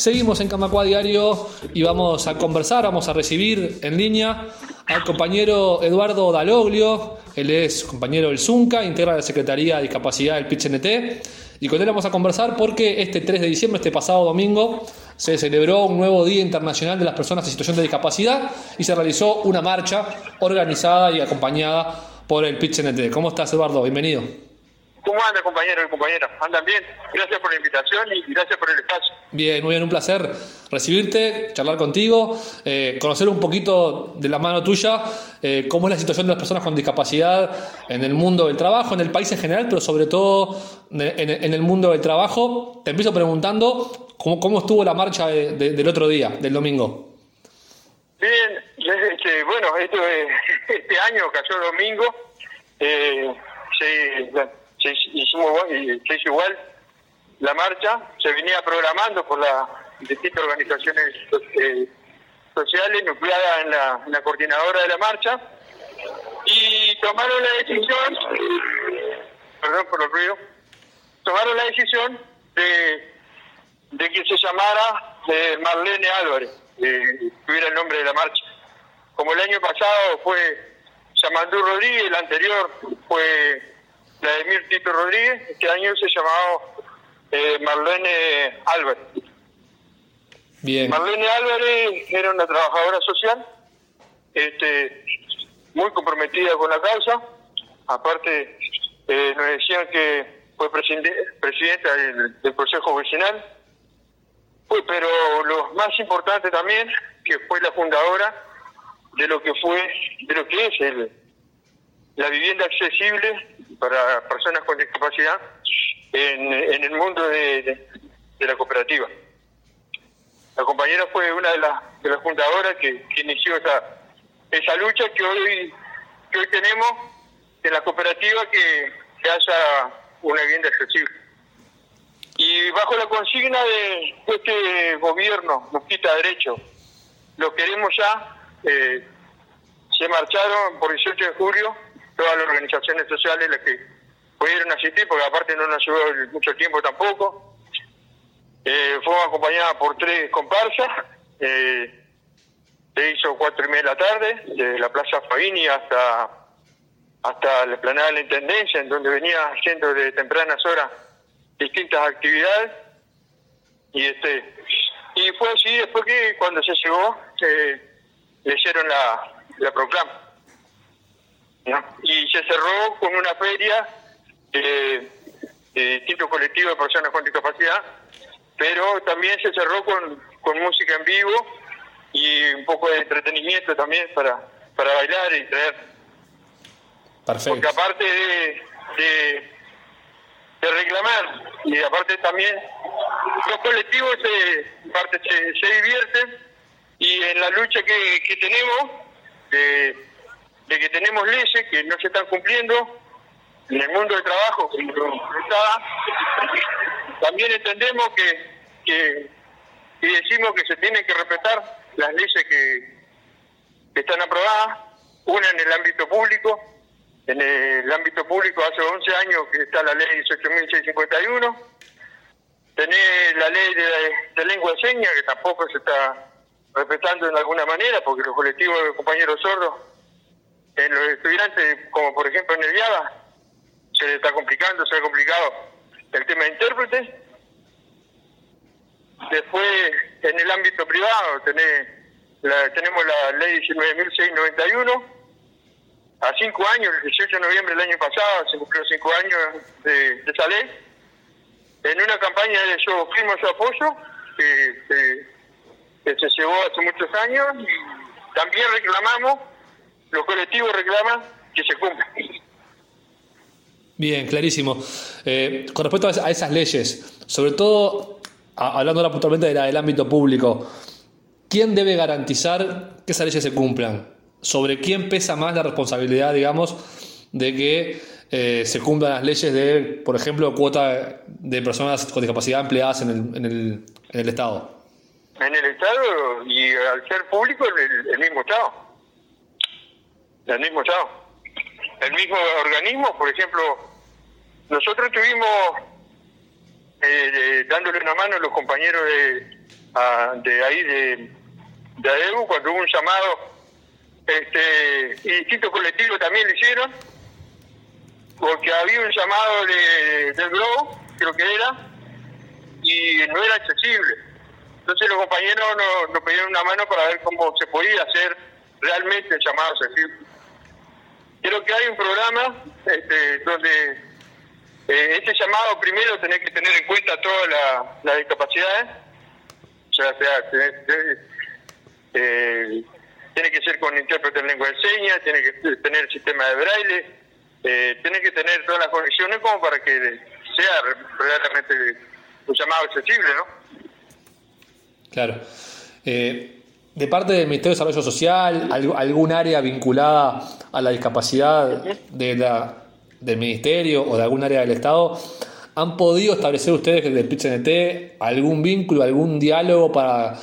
seguimos en Camacua Diario y vamos a conversar, vamos a recibir en línea al compañero Eduardo Daloglio, él es compañero del ZUNCA, integra la Secretaría de Discapacidad del PITCNT y con él vamos a conversar porque este 3 de diciembre, este pasado domingo, se celebró un nuevo Día Internacional de las Personas en Situación de Discapacidad y se realizó una marcha organizada y acompañada por el PITCNT. ¿Cómo estás, Eduardo? Bienvenido. ¿Cómo anda, compañero y compañera? ¿Andan bien? Gracias por la invitación y gracias por el espacio. Bien, muy bien, un placer recibirte, charlar contigo, eh, conocer un poquito de la mano tuya eh, cómo es la situación de las personas con discapacidad en el mundo del trabajo, en el país en general, pero sobre todo en, el mundo del trabajo. Te empiezo preguntando cómo, cómo estuvo la marcha del otro día, del domingo. Bien, este, bueno, esto, este año cayó domingo. Eh, se, hicimos, se hizo igual la marcha, se venía programando por las distintas organizaciones eh, sociales nucleadas en la, coordinadora de la marcha y tomaron la decisión, perdón por el ruido, tomaron la decisión de, de que se llamara eh, Marlene Álvarez, eh, tuviera el nombre de la marcha. Como el año pasado fue Samandú Rodríguez, el anterior fue la de Mir Tito Rodríguez, este año se llamaba eh, Marlene Álvarez. Bien. Marlene Álvarez era una trabajadora social, este, muy comprometida con la causa. Aparte, eh, nos decían que fue presidenta del, Consejo Vecinal. Pues, pero lo más importante también, que fue la fundadora de lo que fue, de lo que es el, la vivienda accesible para personas con discapacidad en, el mundo de, la cooperativa. La compañera fue una de las, de las fundadoras que, inició esa, esa lucha que hoy, que hoy tenemos en la cooperativa que, haya una vivienda accesible. Y bajo la consigna de este gobierno nos quita derecho, lo queremos ya, eh, se marcharon por 18 de julio todas las organizaciones sociales las que pudieron asistir, porque aparte no nos llevó mucho tiempo tampoco. Eh, fuimos acompañada por tres comparsas. Eh, se hizo cuatro y media de la tarde, desde la Plaza Faini hasta hasta la planada de la Intendencia, en donde venía haciendo de tempranas horas distintas actividades. Y este y fue así después que cuando se llegó, eh, le hicieron la, la proclama y se cerró con una feria de, distintos colectivos de personas con discapacidad, pero también se cerró con, con música en vivo y un poco de entretenimiento también para, para bailar y traer. Perfecto. Porque aparte de, de, reclamar y aparte también los colectivos se, parte se, divierten y en la lucha que, que tenemos de de que tenemos leyes que no se están cumpliendo en el mundo del trabajo, también entendemos que, que, y decimos que se tienen que respetar las leyes que, están aprobadas, una en el ámbito público, en el ámbito público hace 11 años que está la ley 18.651, tenés la ley de, lengua de señas que tampoco se está respetando de alguna manera porque los colectivos de compañeros sordos en los estudiantes, como por ejemplo en el Viada, se está complicando, se ha complicado el tema de intérpretes. Después, en el ámbito privado, tenés la, tenemos la ley 19.691. A cinco años, el 18 de noviembre del año pasado, se cumplió cinco años de, esa ley. En una campaña de yo firmo su apoyo, que, se llevó hace muchos años, también reclamamos los colectivos reclaman que se cumpla. Bien, clarísimo. Eh, con respecto a esas leyes, sobre todo hablando ahora puntualmente del ámbito público, ¿quién debe garantizar que esas leyes se cumplan? ¿Sobre quién pesa más la responsabilidad, digamos, de que eh, se cumplan las leyes de, por ejemplo, cuota de personas con discapacidad empleadas en el, en el, en el Estado? En el Estado y al ser público, el mismo Estado el mismo chao. El mismo organismo, por ejemplo, nosotros estuvimos eh, dándole una mano a los compañeros de, de ahí de, de cuando hubo un llamado, este, y distintos colectivos también lo hicieron, porque había un llamado de, del Globo, creo que era, y no era accesible. Entonces los compañeros nos, nos pidieron una mano para ver cómo se podía hacer realmente el llamado accesible. Creo que hay un programa este, donde eh, este llamado primero tenés que tener en cuenta todas las discapacidades, o sea, eh, tiene que ser con intérprete en lengua de señas, tiene que tener el sistema de braille, eh, tiene que tener todas las condiciones como para que sea realmente un llamado accesible, ¿no? Claro. Eh, de parte del Ministerio de Desarrollo Social, algún área vinculada a la discapacidad del Ministerio o de algún área del Estado, ¿han podido establecer ustedes desde el algún vínculo, algún diálogo para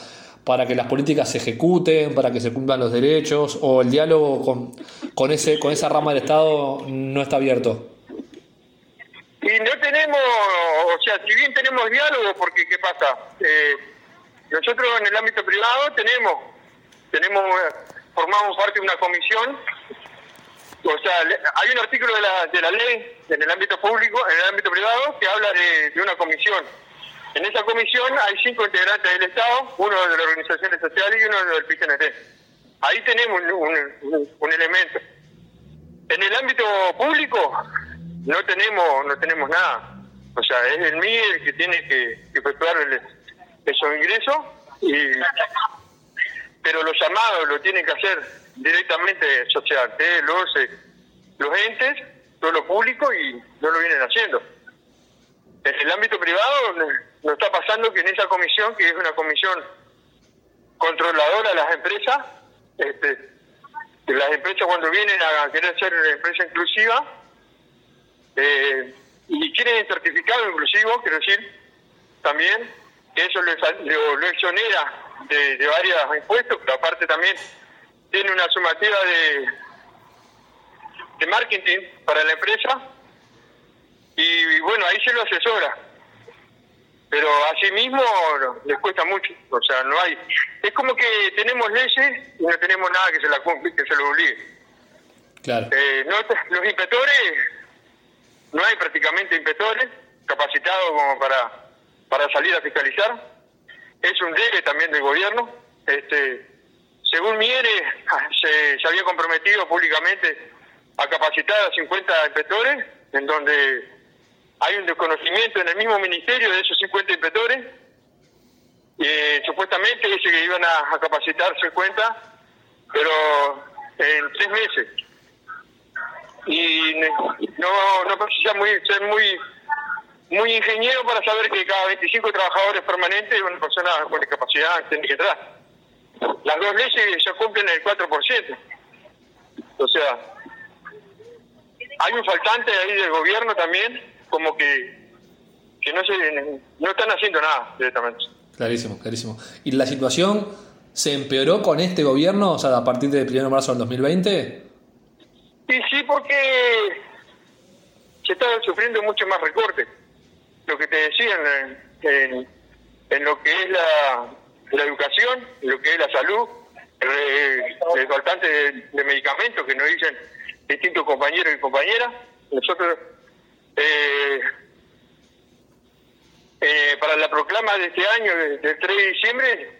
para que las políticas se ejecuten, para que se cumplan los derechos, o el diálogo con, con, ese, con esa rama del Estado no está abierto? Y no tenemos, o sea, si bien tenemos diálogo, porque ¿qué pasa? Eh, nosotros en el ámbito privado tenemos, tenemos, formamos parte de una comisión, o sea, hay un artículo de la, de la ley en el ámbito público, en el ámbito privado, que habla de, de una comisión en esa comisión hay cinco integrantes del Estado, uno de las organizaciones sociales y uno del PCNT. Ahí tenemos un, elemento. En el ámbito público no tenemos no tenemos nada. O sea, es el MIE el que tiene que, efectuar esos ingresos, y, pero los llamados lo tienen que hacer directamente social, los, eh, los entes, todo lo público y no lo vienen haciendo. En el ámbito privado nos está pasando que en esa comisión, que es una comisión controladora de las empresas, este, las empresas cuando vienen a querer ser una empresa inclusiva eh, y quieren el certificado inclusivo, quiero decir, también, que eso lo, lo exonera de, de varios impuestos, pero aparte también tiene una sumativa de, de marketing para la empresa y bueno, ahí se lo asesora pero mismo les cuesta mucho, o sea, no hay. Es como que tenemos leyes y no tenemos nada que se la que se lo obligue. Claro. Eh, los inspectores, no hay prácticamente inspectores capacitados como para, para salir a fiscalizar. Es un debe también del gobierno. Este, según Miere, se, se había comprometido públicamente a capacitar a 50 inspectores, en donde hay un desconocimiento en el mismo ministerio de esos 50 inspectores. Eh, supuestamente dice que iban a, capacitar 50, pero en tres meses. Y no, no precisa muy, ser muy muy ingeniero para saber que cada 25 trabajadores permanentes una persona con discapacidad tiene que entrar. Las dos leyes ya cumplen el 4%. O sea, hay un faltante ahí del gobierno también como que, que no, se, no están haciendo nada directamente. Clarísimo, clarísimo. ¿Y la situación se empeoró con este gobierno, o sea, a partir del 1 de marzo del 2020? Sí, sí, porque se está sufriendo mucho más recortes. Lo que te decían en, en, lo que es la, la, educación, lo que es la salud, el, el faltante de, de medicamentos que nos dicen distintos compañeros y compañeras. Nosotros eh, eh, para la proclama de este año, del 3 de diciembre,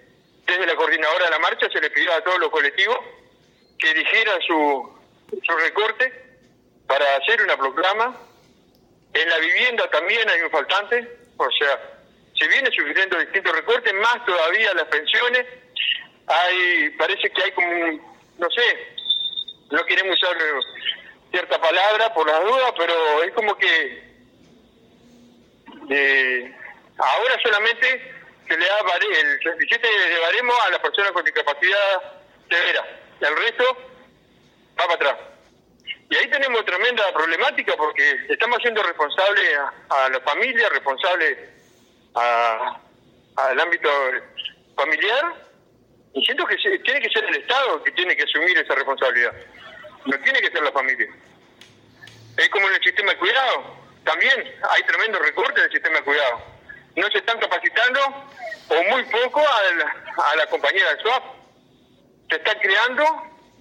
desde la coordinadora de la marcha se le pidió a todos los colectivos que dijeran su, su recorte para hacer una proclama. En la vivienda también hay un faltante, o sea, se viene sufriendo distintos recortes, más todavía las pensiones. Hay, parece que hay como, no sé, no queremos usar cierta palabra por las dudas, pero es como que eh, ahora solamente se le da el 37 de baremo a las personas con discapacidad severa, el resto va para atrás. Tenemos tremenda problemática porque estamos siendo responsables a, la familia, responsables al ámbito familiar, y siento que tiene que ser el Estado que tiene que asumir esa responsabilidad no tiene que ser la familia. Es como en el sistema de cuidado, también hay tremendo recorte del sistema de cuidado. no se están capacitando o muy poco a la, compañera de SWAP. Se están creando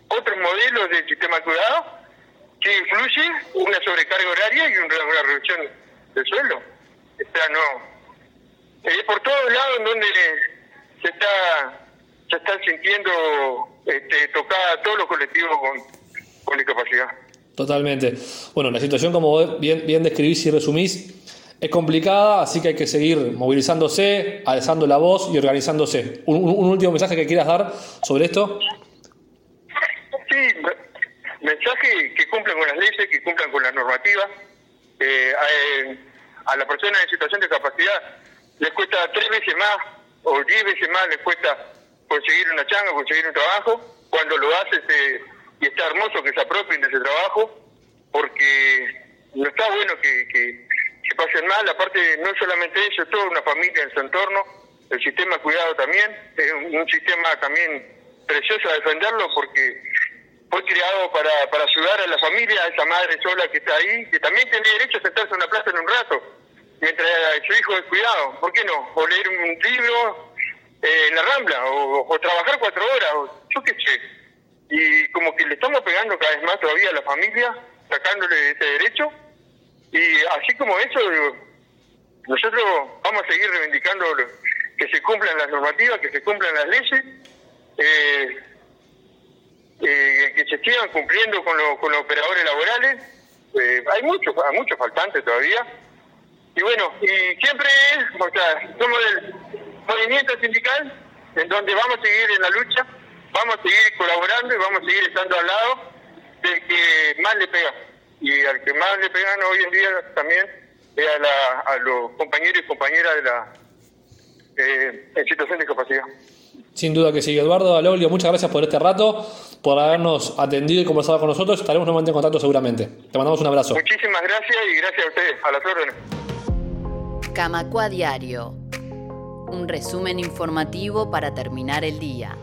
otros modelos del sistema de cuidado que influye una sobrecarga horaria y una, reducción del sueldo. O sea, no. Es por todos lados en donde se está se están sintiendo este, tocada todos los colectivos con, con discapacidad. Totalmente. Bueno, la situación, como bien, bien describís y resumís, es complicada, así que hay que seguir movilizándose, alzando la voz y organizándose. ¿Un, último mensaje que quieras dar sobre esto? Sí, mensaje que cumplan con las leyes, que cumplan con las normativas. Eh, a, a las personas en situación de discapacidad les cuesta tres veces más o diez veces más les cuesta conseguir una changa, conseguir un trabajo. Cuando lo haces y está hermoso que se apropien de ese trabajo, porque no está bueno que, que, pasen mal. Aparte, no solamente ellos, toda una familia en su entorno, el sistema cuidado también, es un, sistema también precioso a defenderlo porque fue creado para, para ayudar a la familia, a esa madre sola que está ahí, que también tiene derecho a sentarse en una plaza en un rato, mientras su hijo es cuidado. ¿Por qué no? O leer un libro, eh, en la Rambla o, trabajar cuatro horas, o yo qué sé. Y como que le estamos pegando cada vez más todavía a la familia, sacándole ese derecho. Y así como eso, nosotros vamos a seguir reivindicando que se cumplan las normativas, que se cumplan las leyes, eh, se sigan cumpliendo con, con los operadores laborales. hay muchos, hay muchos faltantes todavía. Y bueno, y siempre, o sea, somos del movimiento sindical en donde vamos a seguir en la lucha, vamos a seguir colaborando y vamos a seguir estando al lado del que más le pega. Y al que más le pegan hoy en día también es a, los compañeros y compañeras de la eh, en situación de discapacidad. Sin duda que sí, Eduardo Aloglio, muchas gracias por este rato, por habernos atendido y conversado con nosotros. Estaremos nuevamente en contacto seguramente. Te mandamos un abrazo. Muchísimas gracias y gracias a ustedes, a las órdenes. Camacua Diario un resumen informativo para terminar el día.